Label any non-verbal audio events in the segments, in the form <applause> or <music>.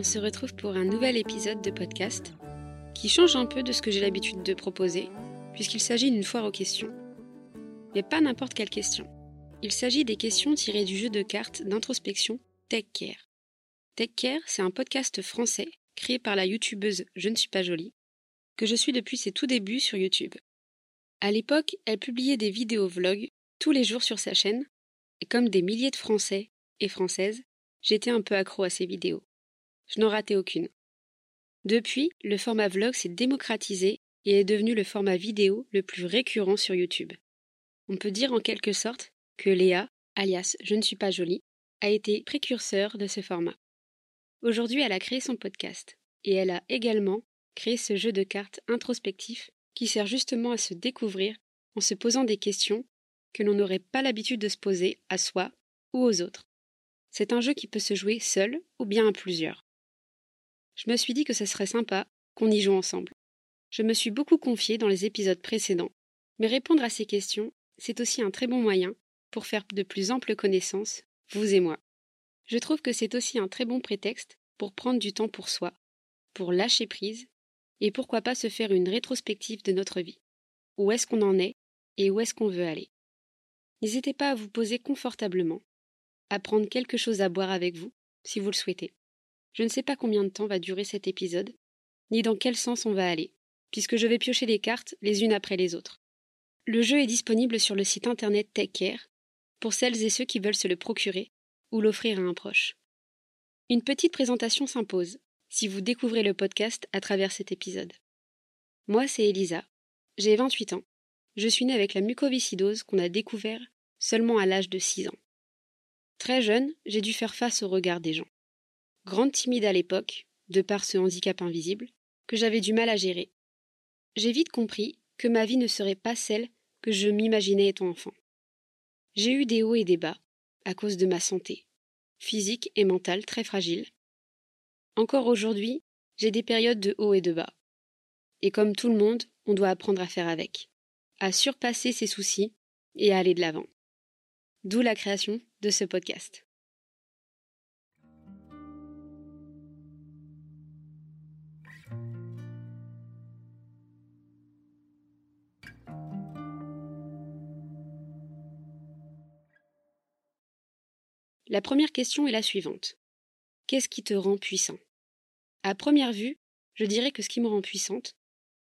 on se retrouve pour un nouvel épisode de podcast qui change un peu de ce que j'ai l'habitude de proposer, puisqu'il s'agit d'une foire aux questions. Mais pas n'importe quelle question. Il s'agit des questions tirées du jeu de cartes d'introspection Tech Care. Tech Care, c'est un podcast français créé par la youtubeuse Je ne suis pas jolie, que je suis depuis ses tout débuts sur YouTube. À l'époque, elle publiait des vidéos vlogs tous les jours sur sa chaîne, et comme des milliers de Français et Françaises, j'étais un peu accro à ses vidéos. Je n'en ratais aucune. Depuis, le format vlog s'est démocratisé et est devenu le format vidéo le plus récurrent sur YouTube. On peut dire en quelque sorte que Léa, alias Je ne suis pas jolie, a été précurseur de ce format. Aujourd'hui, elle a créé son podcast et elle a également créé ce jeu de cartes introspectif qui sert justement à se découvrir en se posant des questions que l'on n'aurait pas l'habitude de se poser à soi ou aux autres. C'est un jeu qui peut se jouer seul ou bien à plusieurs. Je me suis dit que ce serait sympa qu'on y joue ensemble. Je me suis beaucoup confiée dans les épisodes précédents, mais répondre à ces questions, c'est aussi un très bon moyen pour faire de plus amples connaissances, vous et moi. Je trouve que c'est aussi un très bon prétexte pour prendre du temps pour soi, pour lâcher prise, et pourquoi pas se faire une rétrospective de notre vie. Où est-ce qu'on en est et où est-ce qu'on veut aller? N'hésitez pas à vous poser confortablement, à prendre quelque chose à boire avec vous, si vous le souhaitez. Je ne sais pas combien de temps va durer cet épisode, ni dans quel sens on va aller, puisque je vais piocher les cartes les unes après les autres. Le jeu est disponible sur le site internet TechCare pour celles et ceux qui veulent se le procurer ou l'offrir à un proche. Une petite présentation s'impose si vous découvrez le podcast à travers cet épisode. Moi, c'est Elisa. J'ai 28 ans. Je suis née avec la mucoviscidose qu'on a découvert seulement à l'âge de 6 ans. Très jeune, j'ai dû faire face au regard des gens. Grande timide à l'époque, de par ce handicap invisible, que j'avais du mal à gérer. J'ai vite compris que ma vie ne serait pas celle que je m'imaginais étant enfant. J'ai eu des hauts et des bas, à cause de ma santé, physique et mentale très fragile. Encore aujourd'hui, j'ai des périodes de hauts et de bas. Et comme tout le monde, on doit apprendre à faire avec, à surpasser ses soucis et à aller de l'avant. D'où la création de ce podcast. La première question est la suivante. Qu'est-ce qui te rend puissant? À première vue, je dirais que ce qui me rend puissante,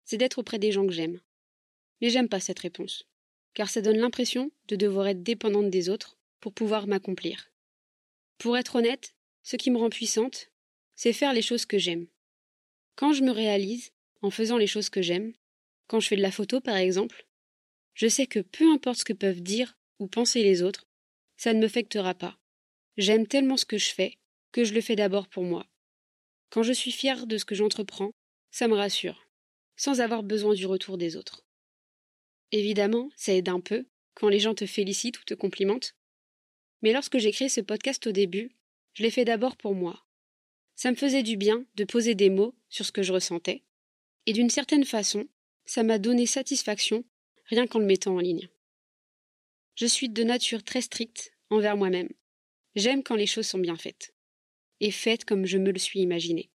c'est d'être auprès des gens que j'aime. Mais j'aime pas cette réponse car ça donne l'impression de devoir être dépendante des autres pour pouvoir m'accomplir. Pour être honnête, ce qui me rend puissante, c'est faire les choses que j'aime. Quand je me réalise en faisant les choses que j'aime, quand je fais de la photo par exemple, je sais que peu importe ce que peuvent dire ou penser les autres, ça ne me m'affectera pas. J'aime tellement ce que je fais que je le fais d'abord pour moi. Quand je suis fière de ce que j'entreprends, ça me rassure, sans avoir besoin du retour des autres. Évidemment, ça aide un peu quand les gens te félicitent ou te complimentent. Mais lorsque j'ai créé ce podcast au début, je l'ai fait d'abord pour moi. Ça me faisait du bien de poser des mots sur ce que je ressentais, et d'une certaine façon, ça m'a donné satisfaction rien qu'en le mettant en ligne. Je suis de nature très stricte envers moi-même. J'aime quand les choses sont bien faites, et faites comme je me le suis imaginé.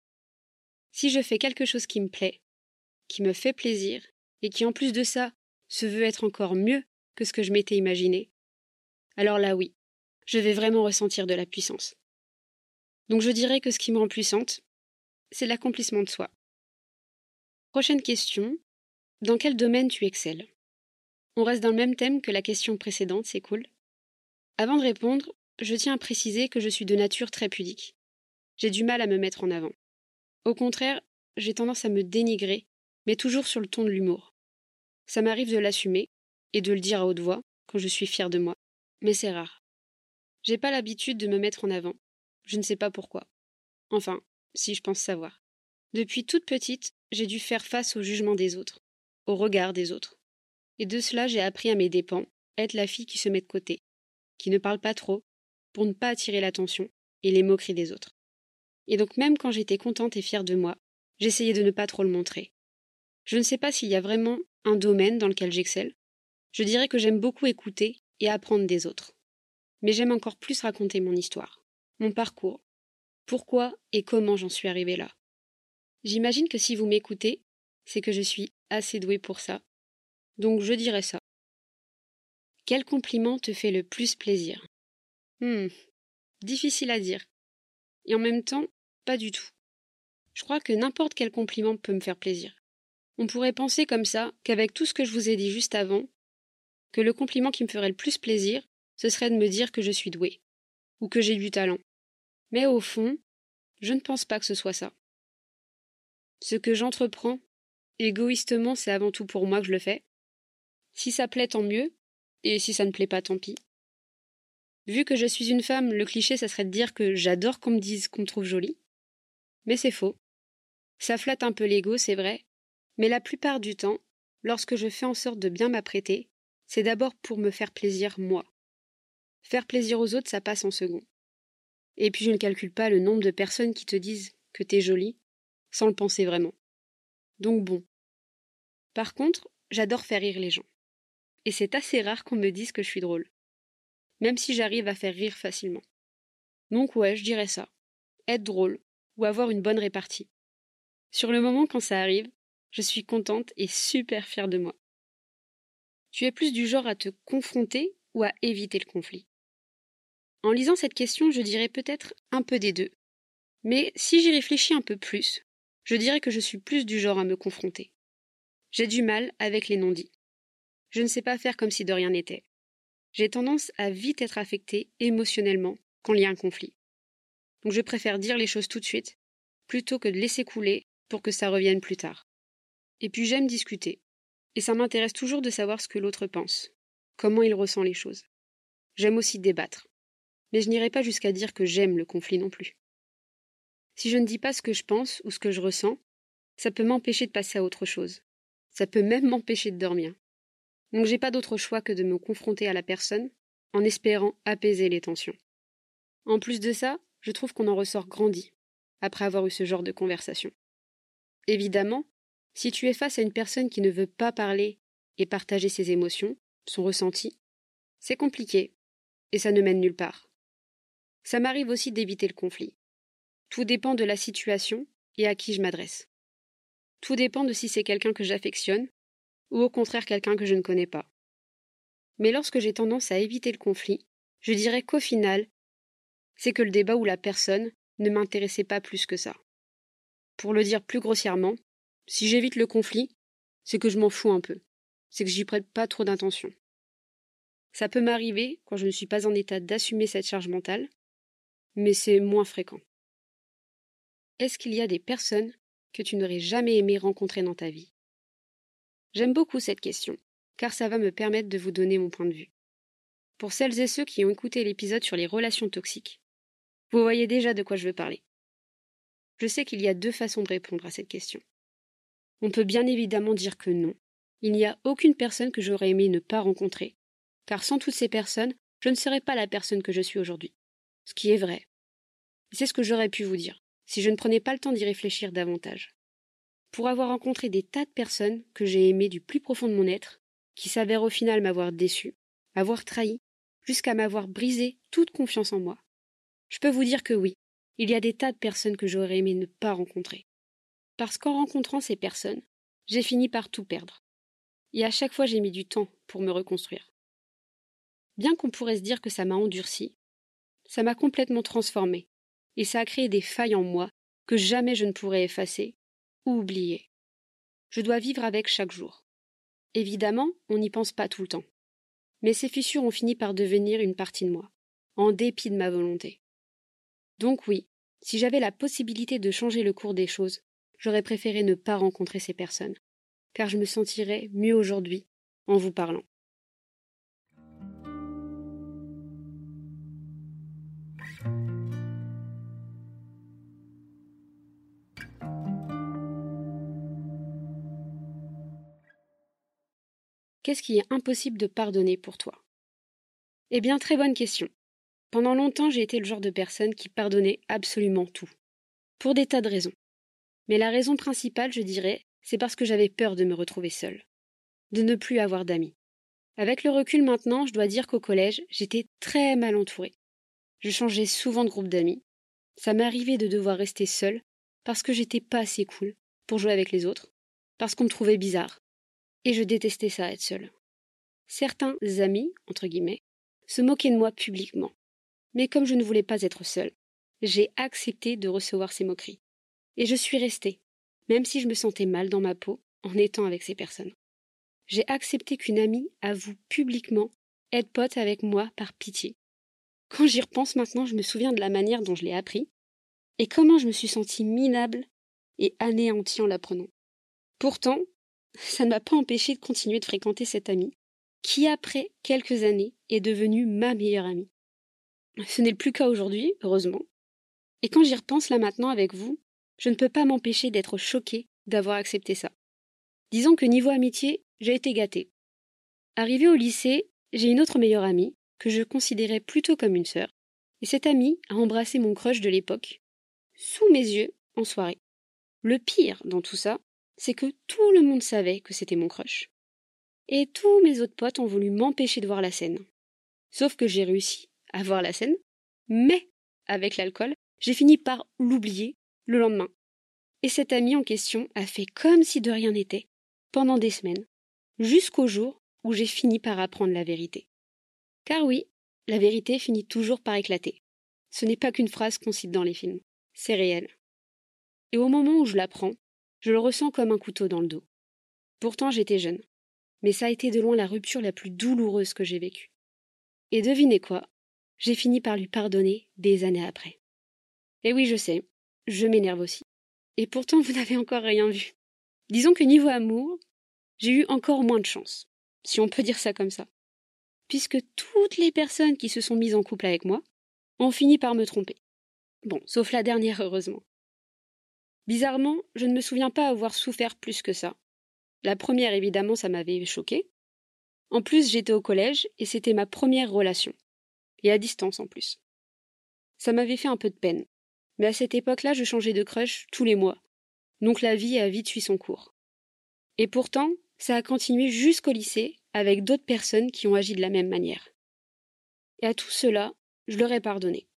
Si je fais quelque chose qui me plaît, qui me fait plaisir, et qui en plus de ça se veut être encore mieux que ce que je m'étais imaginé, alors là oui, je vais vraiment ressentir de la puissance. Donc je dirais que ce qui me rend puissante, c'est l'accomplissement de soi. Prochaine question. Dans quel domaine tu excelles? On reste dans le même thème que la question précédente, c'est cool. Avant de répondre, je tiens à préciser que je suis de nature très pudique. J'ai du mal à me mettre en avant. Au contraire, j'ai tendance à me dénigrer, mais toujours sur le ton de l'humour. Ça m'arrive de l'assumer et de le dire à haute voix quand je suis fière de moi, mais c'est rare. J'ai pas l'habitude de me mettre en avant. Je ne sais pas pourquoi. Enfin, si je pense savoir. Depuis toute petite, j'ai dû faire face au jugement des autres, au regard des autres. Et de cela, j'ai appris à mes dépens être la fille qui se met de côté, qui ne parle pas trop, pour ne pas attirer l'attention et les moqueries des autres. Et donc même quand j'étais contente et fière de moi, j'essayais de ne pas trop le montrer. Je ne sais pas s'il y a vraiment un domaine dans lequel j'excelle. Je dirais que j'aime beaucoup écouter et apprendre des autres. Mais j'aime encore plus raconter mon histoire, mon parcours, pourquoi et comment j'en suis arrivée là. J'imagine que si vous m'écoutez, c'est que je suis assez douée pour ça. Donc je dirais ça. Quel compliment te fait le plus plaisir? Hmm, difficile à dire. Et en même temps, pas du tout. Je crois que n'importe quel compliment peut me faire plaisir. On pourrait penser comme ça qu'avec tout ce que je vous ai dit juste avant, que le compliment qui me ferait le plus plaisir, ce serait de me dire que je suis douée, ou que j'ai du talent. Mais au fond, je ne pense pas que ce soit ça. Ce que j'entreprends, égoïstement, c'est avant tout pour moi que je le fais. Si ça plaît, tant mieux, et si ça ne plaît pas, tant pis. Vu que je suis une femme, le cliché, ça serait de dire que j'adore qu'on me dise qu'on me trouve jolie. Mais c'est faux. Ça flatte un peu l'ego, c'est vrai, mais la plupart du temps, lorsque je fais en sorte de bien m'apprêter, c'est d'abord pour me faire plaisir moi. Faire plaisir aux autres, ça passe en second. Et puis je ne calcule pas le nombre de personnes qui te disent que t'es jolie, sans le penser vraiment. Donc bon. Par contre, j'adore faire rire les gens. Et c'est assez rare qu'on me dise que je suis drôle. Même si j'arrive à faire rire facilement. Donc ouais, je dirais ça. Être drôle, ou avoir une bonne répartie. Sur le moment quand ça arrive, je suis contente et super fière de moi. Tu es plus du genre à te confronter ou à éviter le conflit? En lisant cette question, je dirais peut-être un peu des deux. Mais si j'y réfléchis un peu plus, je dirais que je suis plus du genre à me confronter. J'ai du mal avec les non-dits. Je ne sais pas faire comme si de rien n'était. J'ai tendance à vite être affectée émotionnellement quand il y a un conflit. Donc je préfère dire les choses tout de suite, plutôt que de laisser couler pour que ça revienne plus tard. Et puis j'aime discuter. Et ça m'intéresse toujours de savoir ce que l'autre pense, comment il ressent les choses. J'aime aussi débattre. Mais je n'irai pas jusqu'à dire que j'aime le conflit non plus. Si je ne dis pas ce que je pense ou ce que je ressens, ça peut m'empêcher de passer à autre chose. Ça peut même m'empêcher de dormir. Donc j'ai pas d'autre choix que de me confronter à la personne en espérant apaiser les tensions. En plus de ça, je trouve qu'on en ressort grandi après avoir eu ce genre de conversation. Évidemment, si tu es face à une personne qui ne veut pas parler et partager ses émotions, son ressenti, c'est compliqué, et ça ne mène nulle part. Ça m'arrive aussi d'éviter le conflit. Tout dépend de la situation et à qui je m'adresse. Tout dépend de si c'est quelqu'un que j'affectionne ou au contraire quelqu'un que je ne connais pas. Mais lorsque j'ai tendance à éviter le conflit, je dirais qu'au final, c'est que le débat ou la personne ne m'intéressait pas plus que ça. Pour le dire plus grossièrement, si j'évite le conflit, c'est que je m'en fous un peu. C'est que j'y prête pas trop d'intention. Ça peut m'arriver quand je ne suis pas en état d'assumer cette charge mentale, mais c'est moins fréquent. Est-ce qu'il y a des personnes que tu n'aurais jamais aimé rencontrer dans ta vie? J'aime beaucoup cette question, car ça va me permettre de vous donner mon point de vue. Pour celles et ceux qui ont écouté l'épisode sur les relations toxiques, vous voyez déjà de quoi je veux parler. Je sais qu'il y a deux façons de répondre à cette question. On peut bien évidemment dire que non. Il n'y a aucune personne que j'aurais aimé ne pas rencontrer, car sans toutes ces personnes, je ne serais pas la personne que je suis aujourd'hui. Ce qui est vrai. C'est ce que j'aurais pu vous dire, si je ne prenais pas le temps d'y réfléchir davantage. Pour avoir rencontré des tas de personnes que j'ai aimées du plus profond de mon être, qui s'avèrent au final m'avoir déçu, m'avoir trahi, jusqu'à m'avoir brisé toute confiance en moi. Je peux vous dire que oui, il y a des tas de personnes que j'aurais aimé ne pas rencontrer. Parce qu'en rencontrant ces personnes, j'ai fini par tout perdre. Et à chaque fois j'ai mis du temps pour me reconstruire. Bien qu'on pourrait se dire que ça m'a endurci, ça m'a complètement transformé, et ça a créé des failles en moi que jamais je ne pourrais effacer ou oublier. Je dois vivre avec chaque jour. Évidemment, on n'y pense pas tout le temps. Mais ces fissures ont fini par devenir une partie de moi, en dépit de ma volonté. Donc oui, si j'avais la possibilité de changer le cours des choses, j'aurais préféré ne pas rencontrer ces personnes, car je me sentirais mieux aujourd'hui en vous parlant. Qu'est-ce qui est impossible de pardonner pour toi? Eh bien, très bonne question. Pendant longtemps, j'ai été le genre de personne qui pardonnait absolument tout. Pour des tas de raisons. Mais la raison principale, je dirais, c'est parce que j'avais peur de me retrouver seule. De ne plus avoir d'amis. Avec le recul maintenant, je dois dire qu'au collège, j'étais très mal entourée. Je changeais souvent de groupe d'amis. Ça arrivé de devoir rester seule parce que j'étais pas assez cool pour jouer avec les autres, parce qu'on me trouvait bizarre. Et je détestais ça, être seule. Certains amis, entre guillemets, se moquaient de moi publiquement. Mais comme je ne voulais pas être seule, j'ai accepté de recevoir ces moqueries. Et je suis restée, même si je me sentais mal dans ma peau en étant avec ces personnes. J'ai accepté qu'une amie avoue publiquement être pote avec moi par pitié. Quand j'y repense maintenant, je me souviens de la manière dont je l'ai appris et comment je me suis sentie minable et anéantie en l'apprenant. Pourtant, ça ne m'a pas empêché de continuer de fréquenter cette amie, qui après quelques années est devenue ma meilleure amie. Ce n'est plus le cas aujourd'hui, heureusement. Et quand j'y repense là maintenant avec vous, je ne peux pas m'empêcher d'être choquée d'avoir accepté ça. Disons que niveau amitié, j'ai été gâtée. Arrivée au lycée, j'ai une autre meilleure amie, que je considérais plutôt comme une sœur, et cette amie a embrassé mon crush de l'époque, sous mes yeux, en soirée. Le pire dans tout ça, c'est que tout le monde savait que c'était mon crush. Et tous mes autres potes ont voulu m'empêcher de voir la scène. Sauf que j'ai réussi à voir la scène, mais avec l'alcool, j'ai fini par l'oublier le lendemain. Et cette amie en question a fait comme si de rien n'était pendant des semaines, jusqu'au jour où j'ai fini par apprendre la vérité. Car oui, la vérité finit toujours par éclater. Ce n'est pas qu'une phrase qu'on cite dans les films, c'est réel. Et au moment où je l'apprends, je le ressens comme un couteau dans le dos. Pourtant j'étais jeune, mais ça a été de loin la rupture la plus douloureuse que j'ai vécue. Et devinez quoi? J'ai fini par lui pardonner des années après. Et oui, je sais, je m'énerve aussi. Et pourtant vous <laughs> n'avez encore rien vu. Disons que niveau amour, j'ai eu encore moins de chance, si on peut dire ça comme ça puisque toutes les personnes qui se sont mises en couple avec moi ont fini par me tromper. Bon, sauf la dernière, heureusement. Bizarrement, je ne me souviens pas avoir souffert plus que ça. La première, évidemment, ça m'avait choqué. En plus, j'étais au collège et c'était ma première relation. Et à distance en plus. Ça m'avait fait un peu de peine. Mais à cette époque-là, je changeais de crush tous les mois. Donc la vie a vite suivi son cours. Et pourtant, ça a continué jusqu'au lycée avec d'autres personnes qui ont agi de la même manière. Et à tout cela, je leur ai pardonné.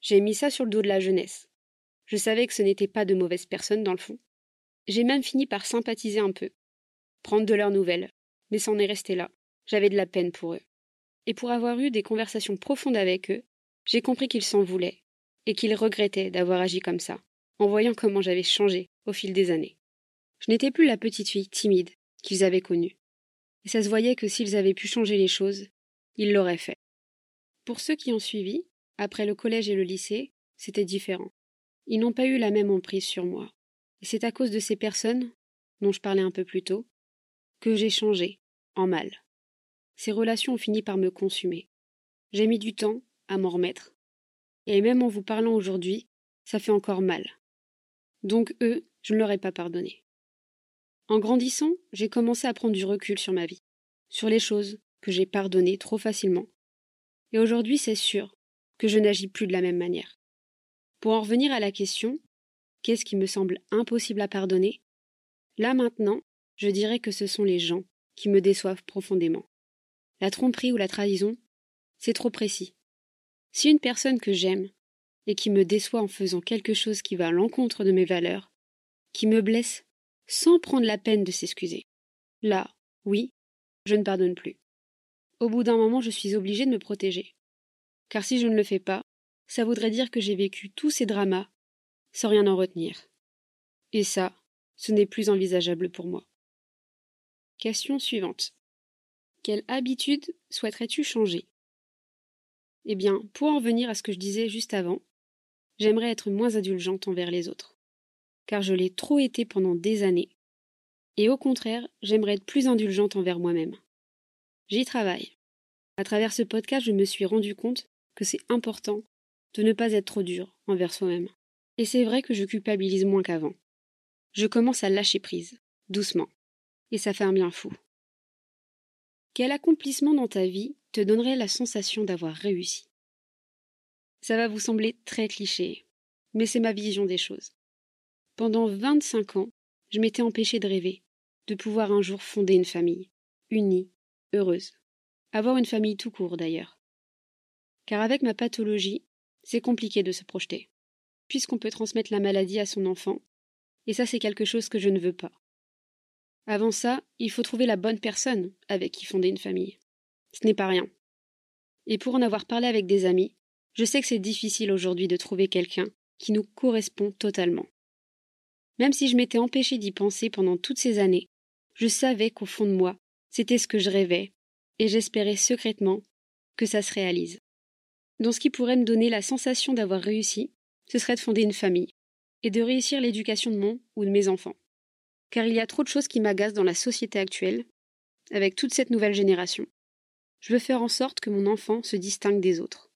J'ai mis ça sur le dos de la jeunesse. Je savais que ce n'était pas de mauvaises personnes dans le fond. J'ai même fini par sympathiser un peu, prendre de leurs nouvelles, mais c'en est resté là. J'avais de la peine pour eux. Et pour avoir eu des conversations profondes avec eux, j'ai compris qu'ils s'en voulaient, et qu'ils regrettaient d'avoir agi comme ça, en voyant comment j'avais changé au fil des années. Je n'étais plus la petite fille timide qu'ils avaient connue et ça se voyait que s'ils avaient pu changer les choses, ils l'auraient fait. Pour ceux qui ont suivi, après le collège et le lycée, c'était différent. Ils n'ont pas eu la même emprise sur moi. Et c'est à cause de ces personnes, dont je parlais un peu plus tôt, que j'ai changé, en mal. Ces relations ont fini par me consumer. J'ai mis du temps à m'en remettre. Et même en vous parlant aujourd'hui, ça fait encore mal. Donc eux, je ne leur ai pas pardonné. En grandissant, j'ai commencé à prendre du recul sur ma vie, sur les choses que j'ai pardonnées trop facilement. Et aujourd'hui, c'est sûr que je n'agis plus de la même manière. Pour en revenir à la question, qu'est-ce qui me semble impossible à pardonner? Là maintenant, je dirais que ce sont les gens qui me déçoivent profondément. La tromperie ou la trahison, c'est trop précis. Si une personne que j'aime et qui me déçoit en faisant quelque chose qui va à l'encontre de mes valeurs, qui me blesse sans prendre la peine de s'excuser. Là, oui, je ne pardonne plus. Au bout d'un moment, je suis obligée de me protéger. Car si je ne le fais pas, ça voudrait dire que j'ai vécu tous ces dramas sans rien en retenir. Et ça, ce n'est plus envisageable pour moi. Question suivante. Quelle habitude souhaiterais-tu changer? Eh bien, pour en revenir à ce que je disais juste avant, j'aimerais être moins indulgente envers les autres car je l'ai trop été pendant des années. Et au contraire, j'aimerais être plus indulgente envers moi-même. J'y travaille. À travers ce podcast, je me suis rendu compte que c'est important de ne pas être trop dur envers soi-même. Et c'est vrai que je culpabilise moins qu'avant. Je commence à lâcher prise, doucement. Et ça fait un bien fou. Quel accomplissement dans ta vie te donnerait la sensation d'avoir réussi? Ça va vous sembler très cliché, mais c'est ma vision des choses. Pendant vingt-cinq ans, je m'étais empêché de rêver, de pouvoir un jour fonder une famille, unie, heureuse. Avoir une famille tout court d'ailleurs. Car avec ma pathologie, c'est compliqué de se projeter. puisqu'on peut transmettre la maladie à son enfant, et ça c'est quelque chose que je ne veux pas. Avant ça, il faut trouver la bonne personne avec qui fonder une famille. Ce n'est pas rien. Et pour en avoir parlé avec des amis, je sais que c'est difficile aujourd'hui de trouver quelqu'un qui nous correspond totalement. Même si je m'étais empêché d'y penser pendant toutes ces années, je savais qu'au fond de moi, c'était ce que je rêvais, et j'espérais secrètement que ça se réalise. Donc ce qui pourrait me donner la sensation d'avoir réussi, ce serait de fonder une famille, et de réussir l'éducation de mon ou de mes enfants. Car il y a trop de choses qui m'agacent dans la société actuelle, avec toute cette nouvelle génération. Je veux faire en sorte que mon enfant se distingue des autres.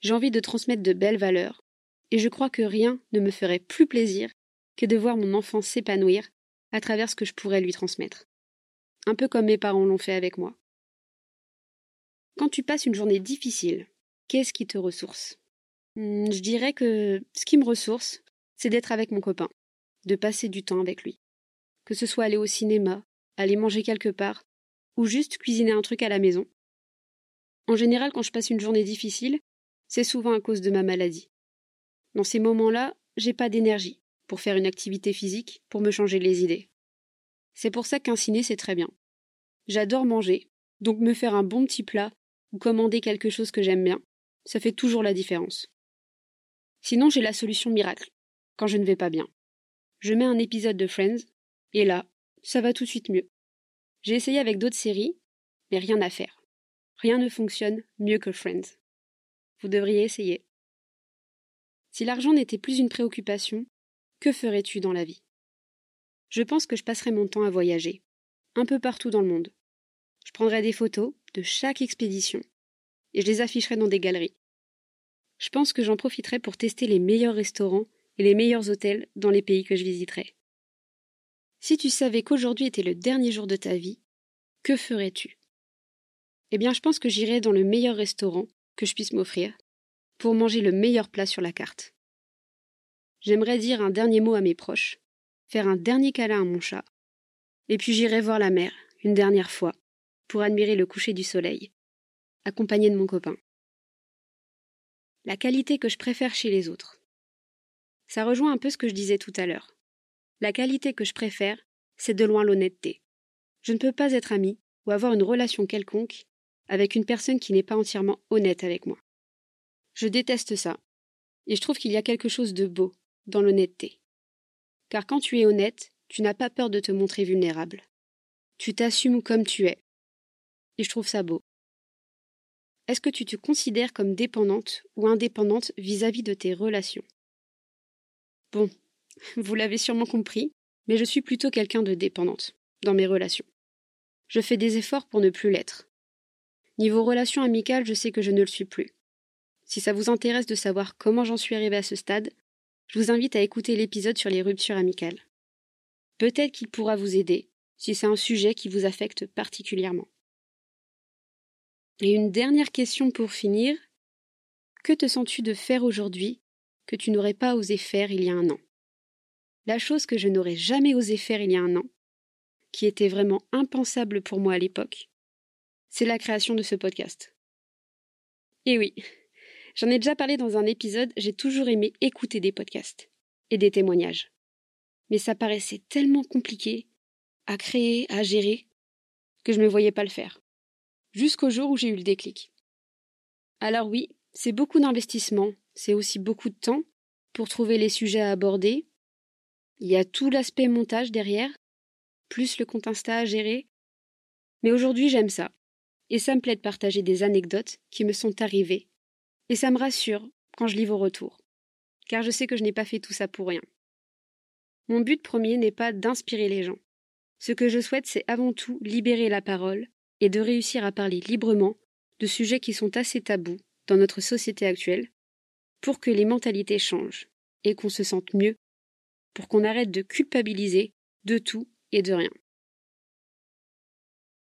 J'ai envie de transmettre de belles valeurs, et je crois que rien ne me ferait plus plaisir que de voir mon enfant s'épanouir à travers ce que je pourrais lui transmettre. Un peu comme mes parents l'ont fait avec moi. Quand tu passes une journée difficile, qu'est-ce qui te ressource? Hmm, Je dirais que ce qui me ressource, c'est d'être avec mon copain, de passer du temps avec lui. Que ce soit aller au cinéma, aller manger quelque part, ou juste cuisiner un truc à la maison. En général, quand je passe une journée difficile, c'est souvent à cause de ma maladie. Dans ces moments-là, j'ai pas d'énergie pour faire une activité physique, pour me changer les idées. C'est pour ça qu'un ciné, c'est très bien. J'adore manger, donc me faire un bon petit plat ou commander quelque chose que j'aime bien, ça fait toujours la différence. Sinon, j'ai la solution miracle, quand je ne vais pas bien. Je mets un épisode de Friends, et là, ça va tout de suite mieux. J'ai essayé avec d'autres séries, mais rien à faire. Rien ne fonctionne mieux que Friends. Vous devriez essayer. Si l'argent n'était plus une préoccupation, que ferais-tu dans la vie? Je pense que je passerais mon temps à voyager, un peu partout dans le monde. Je prendrais des photos de chaque expédition et je les afficherais dans des galeries. Je pense que j'en profiterai pour tester les meilleurs restaurants et les meilleurs hôtels dans les pays que je visiterai. Si tu savais qu'aujourd'hui était le dernier jour de ta vie, que ferais-tu? Eh bien, je pense que j'irais dans le meilleur restaurant que je puisse m'offrir pour manger le meilleur plat sur la carte. J'aimerais dire un dernier mot à mes proches, faire un dernier câlin à mon chat, et puis j'irai voir la mer, une dernière fois, pour admirer le coucher du soleil, accompagné de mon copain. La qualité que je préfère chez les autres. Ça rejoint un peu ce que je disais tout à l'heure. La qualité que je préfère, c'est de loin l'honnêteté. Je ne peux pas être ami ou avoir une relation quelconque avec une personne qui n'est pas entièrement honnête avec moi. Je déteste ça, et je trouve qu'il y a quelque chose de beau dans l'honnêteté. Car quand tu es honnête, tu n'as pas peur de te montrer vulnérable. Tu t'assumes comme tu es, et je trouve ça beau. Est-ce que tu te considères comme dépendante ou indépendante vis-à-vis de tes relations? Bon, <laughs> vous l'avez sûrement compris, mais je suis plutôt quelqu'un de dépendante dans mes relations. Je fais des efforts pour ne plus l'être. Niveau relations amicales, je sais que je ne le suis plus. Si ça vous intéresse de savoir comment j'en suis arrivée à ce stade, je vous invite à écouter l'épisode sur les ruptures amicales. Peut-être qu'il pourra vous aider si c'est un sujet qui vous affecte particulièrement. Et une dernière question pour finir. Que te sens-tu de faire aujourd'hui que tu n'aurais pas osé faire il y a un an? La chose que je n'aurais jamais osé faire il y a un an, qui était vraiment impensable pour moi à l'époque, c'est la création de ce podcast. Et oui, j'en ai déjà parlé dans un épisode, j'ai toujours aimé écouter des podcasts et des témoignages. Mais ça paraissait tellement compliqué à créer, à gérer, que je ne me voyais pas le faire jusqu'au jour où j'ai eu le déclic. Alors oui, c'est beaucoup d'investissement, c'est aussi beaucoup de temps pour trouver les sujets à aborder. Il y a tout l'aspect montage derrière, plus le compte Insta à gérer. Mais aujourd'hui j'aime ça, et ça me plaît de partager des anecdotes qui me sont arrivées, et ça me rassure quand je lis vos retours, car je sais que je n'ai pas fait tout ça pour rien. Mon but premier n'est pas d'inspirer les gens. Ce que je souhaite, c'est avant tout libérer la parole et de réussir à parler librement de sujets qui sont assez tabous dans notre société actuelle pour que les mentalités changent et qu'on se sente mieux, pour qu'on arrête de culpabiliser de tout et de rien.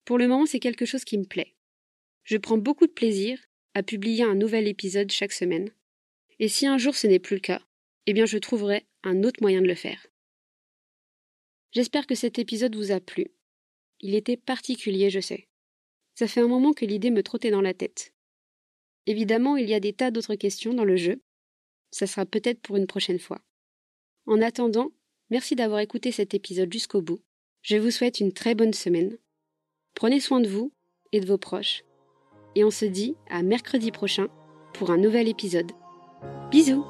Pour le moment, c'est quelque chose qui me plaît. Je prends beaucoup de plaisir à publier un nouvel épisode chaque semaine, et si un jour ce n'est plus le cas, eh bien je trouverai un autre moyen de le faire. J'espère que cet épisode vous a plu. Il était particulier, je sais. Ça fait un moment que l'idée me trottait dans la tête. Évidemment, il y a des tas d'autres questions dans le jeu, Ça sera peut-être pour une prochaine fois. En attendant, merci d'avoir écouté cet épisode jusqu'au bout. Je vous souhaite une très bonne semaine. Prenez soin de vous et de vos proches. Et on se dit à mercredi prochain pour un nouvel épisode. Bisous